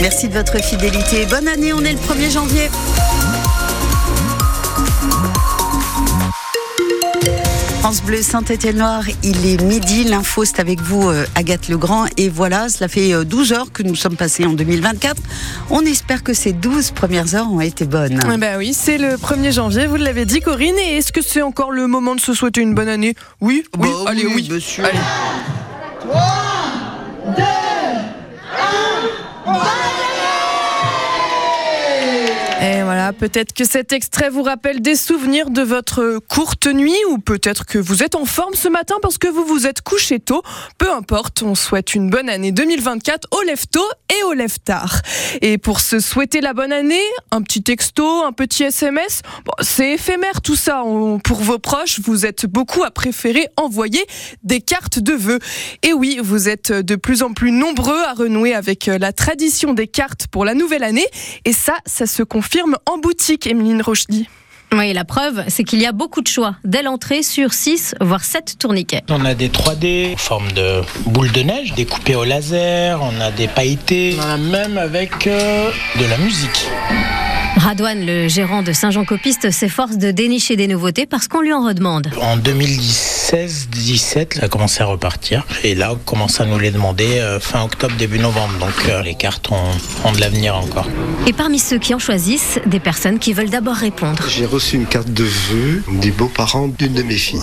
Merci de votre fidélité. Bonne année, on est le 1er janvier. France Bleu Saint-Étienne-Noir, il est midi, l'info c'est avec vous euh, Agathe Legrand et voilà, cela fait 12 euh, heures que nous sommes passés en 2024. On espère que ces 12 premières heures ont été bonnes. Eh ben oui, c'est le 1er janvier, vous l'avez dit Corinne, et est-ce que c'est encore le moment de se souhaiter une bonne année? Oui, oui, bah allez oui. Monsieur. Allez. 3, 2, 1, Et peut-être que cet extrait vous rappelle des souvenirs de votre courte nuit ou peut-être que vous êtes en forme ce matin parce que vous vous êtes couché tôt. Peu importe, on souhaite une bonne année 2024 au lève tôt et au lève tard. Et pour se souhaiter la bonne année, un petit texto, un petit SMS, c'est éphémère tout ça. Pour vos proches, vous êtes beaucoup à préférer envoyer des cartes de vœux. Et oui, vous êtes de plus en plus nombreux à renouer avec la tradition des cartes pour la nouvelle année. Et ça, ça se confirme en boutique, Emeline Rochdy. Oui, la preuve, c'est qu'il y a beaucoup de choix. Dès l'entrée sur 6, voire 7 tourniquets. On a des 3D en forme de boule de neige, découpées au laser, on a des pailletés, on en a même avec euh, de la musique. Radouane, le gérant de Saint-Jean-Copiste, s'efforce de dénicher des nouveautés parce qu'on lui en redemande. En 2016-17, ça a commencé à repartir. Et là, on commence à nous les demander euh, fin octobre, début novembre. Donc euh, les cartes ont, ont de l'avenir encore. Et parmi ceux qui en choisissent, des personnes qui veulent d'abord répondre. J'ai reçu une carte de vœux des beaux-parents d'une de mes filles.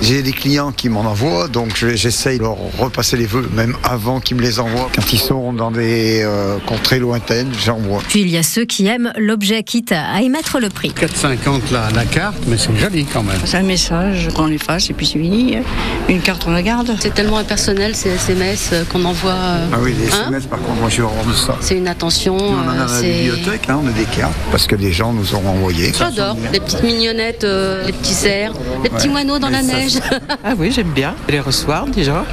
J'ai des clients qui m'en envoient, donc je- j'essaye de leur repasser les vœux, même avant qu'ils me les envoient. Quand ils sont dans des euh, contrées lointaines, j'envoie. Puis il y a ceux qui aiment l'objet quitte à y mettre le prix. 4,50 la, la carte, mais c'est joli quand même. C'est un message, on les fasse et puis c'est fini. Une carte, on la garde. C'est tellement impersonnel ces SMS euh, qu'on envoie. euh, Ah oui, les Hein SMS, par contre, moi je rends ça. C'est une attention. Nous, on en a euh, dans la c'est- bibliothèque, hein, on a des cartes, parce que les gens nous ont envoyé. J'adore les petites mignonnettes, euh, les petits cerfs, les petits moineaux dans la neige. Ah oui, j'aime bien les recevoir déjà.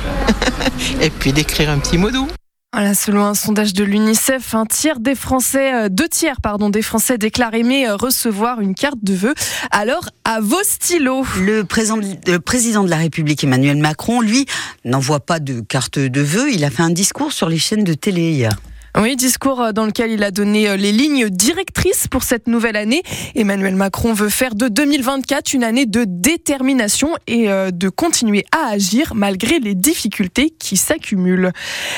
Et puis d'écrire un petit mot doux. Voilà, selon un sondage de l'UNICEF, un tiers des Français, euh, deux tiers pardon, des Français déclarent aimer euh, recevoir une carte de vœux. Alors, à vos stylos. Le président, de- le président de la République Emmanuel Macron, lui, n'envoie pas de carte de vœux. Il a fait un discours sur les chaînes de télé hier. Oui, discours euh, dans lequel il a donné euh, les lignes directrices pour cette nouvelle année. Emmanuel Macron veut faire de 2024 une année de détermination et euh, de continuer à agir malgré les difficultés qui s'accumulent.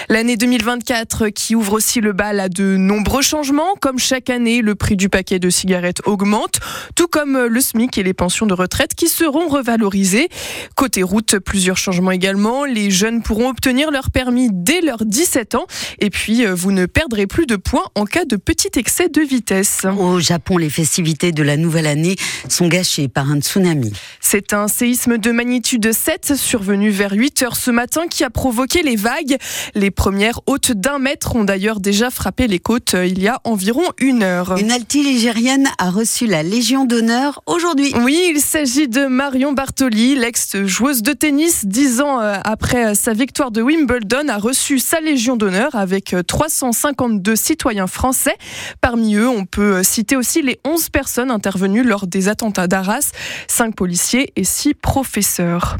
L'année 2024 qui ouvre aussi le bal à de nombreux changements. Comme chaque année, le prix du paquet de cigarettes augmente, tout comme le SMIC et les pensions de retraite qui seront revalorisées. Côté route, plusieurs changements également. Les jeunes pourront obtenir leur permis dès leurs 17 ans. Et puis, vous ne ne perdrez plus de points en cas de petit excès de vitesse. Au Japon, les festivités de la nouvelle année sont gâchées par un tsunami. C'est un séisme de magnitude 7 survenu vers 8 heures ce matin qui a provoqué les vagues. Les premières hautes d'un mètre ont d'ailleurs déjà frappé les côtes il y a environ une heure. Une alti-ligérienne a reçu la Légion d'honneur aujourd'hui. Oui, il s'agit de Marion Bartoli, l'ex-joueuse de tennis, Dix ans euh, après sa victoire de Wimbledon, a reçu sa Légion d'honneur avec 300 152 citoyens français. Parmi eux, on peut citer aussi les 11 personnes intervenues lors des attentats d'Arras, 5 policiers et 6 professeurs.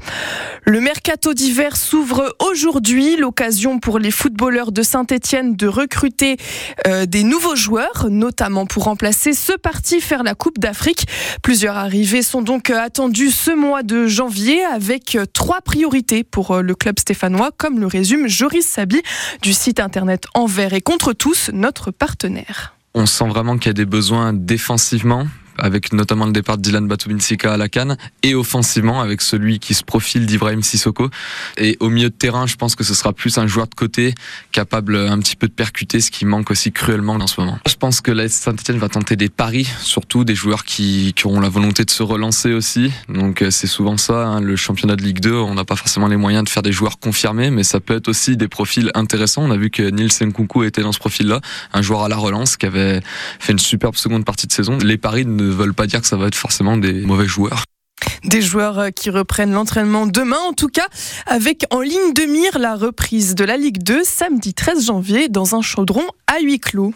Le mercato d'hiver s'ouvre aujourd'hui, l'occasion pour les footballeurs de Saint-Étienne de recruter euh, des nouveaux joueurs, notamment pour remplacer ce parti faire la Coupe d'Afrique. Plusieurs arrivées sont donc attendues ce mois de janvier avec trois priorités pour euh, le club stéphanois, comme le résume Joris Sabi du site internet Envers et contre tous, notre partenaire. On sent vraiment qu'il y a des besoins défensivement avec notamment le départ de Dylan Batubinsika à la canne, et offensivement avec celui qui se profile d'Ibrahim Sissoko. Et au milieu de terrain, je pense que ce sera plus un joueur de côté, capable un petit peu de percuter, ce qui manque aussi cruellement en ce moment. Je pense que la Saint-Etienne va tenter des paris, surtout des joueurs qui, qui auront la volonté de se relancer aussi. Donc euh, c'est souvent ça, hein, le championnat de Ligue 2, on n'a pas forcément les moyens de faire des joueurs confirmés, mais ça peut être aussi des profils intéressants. On a vu que Nils Nkunku était dans ce profil-là, un joueur à la relance qui avait fait une superbe seconde partie de saison. Les paris ne veulent pas dire que ça va être forcément des mauvais joueurs. Des joueurs euh, qui reprennent l'entraînement demain, en tout cas, avec en ligne de mire la reprise de la Ligue 2 samedi 13 janvier dans un chaudron à huis clos.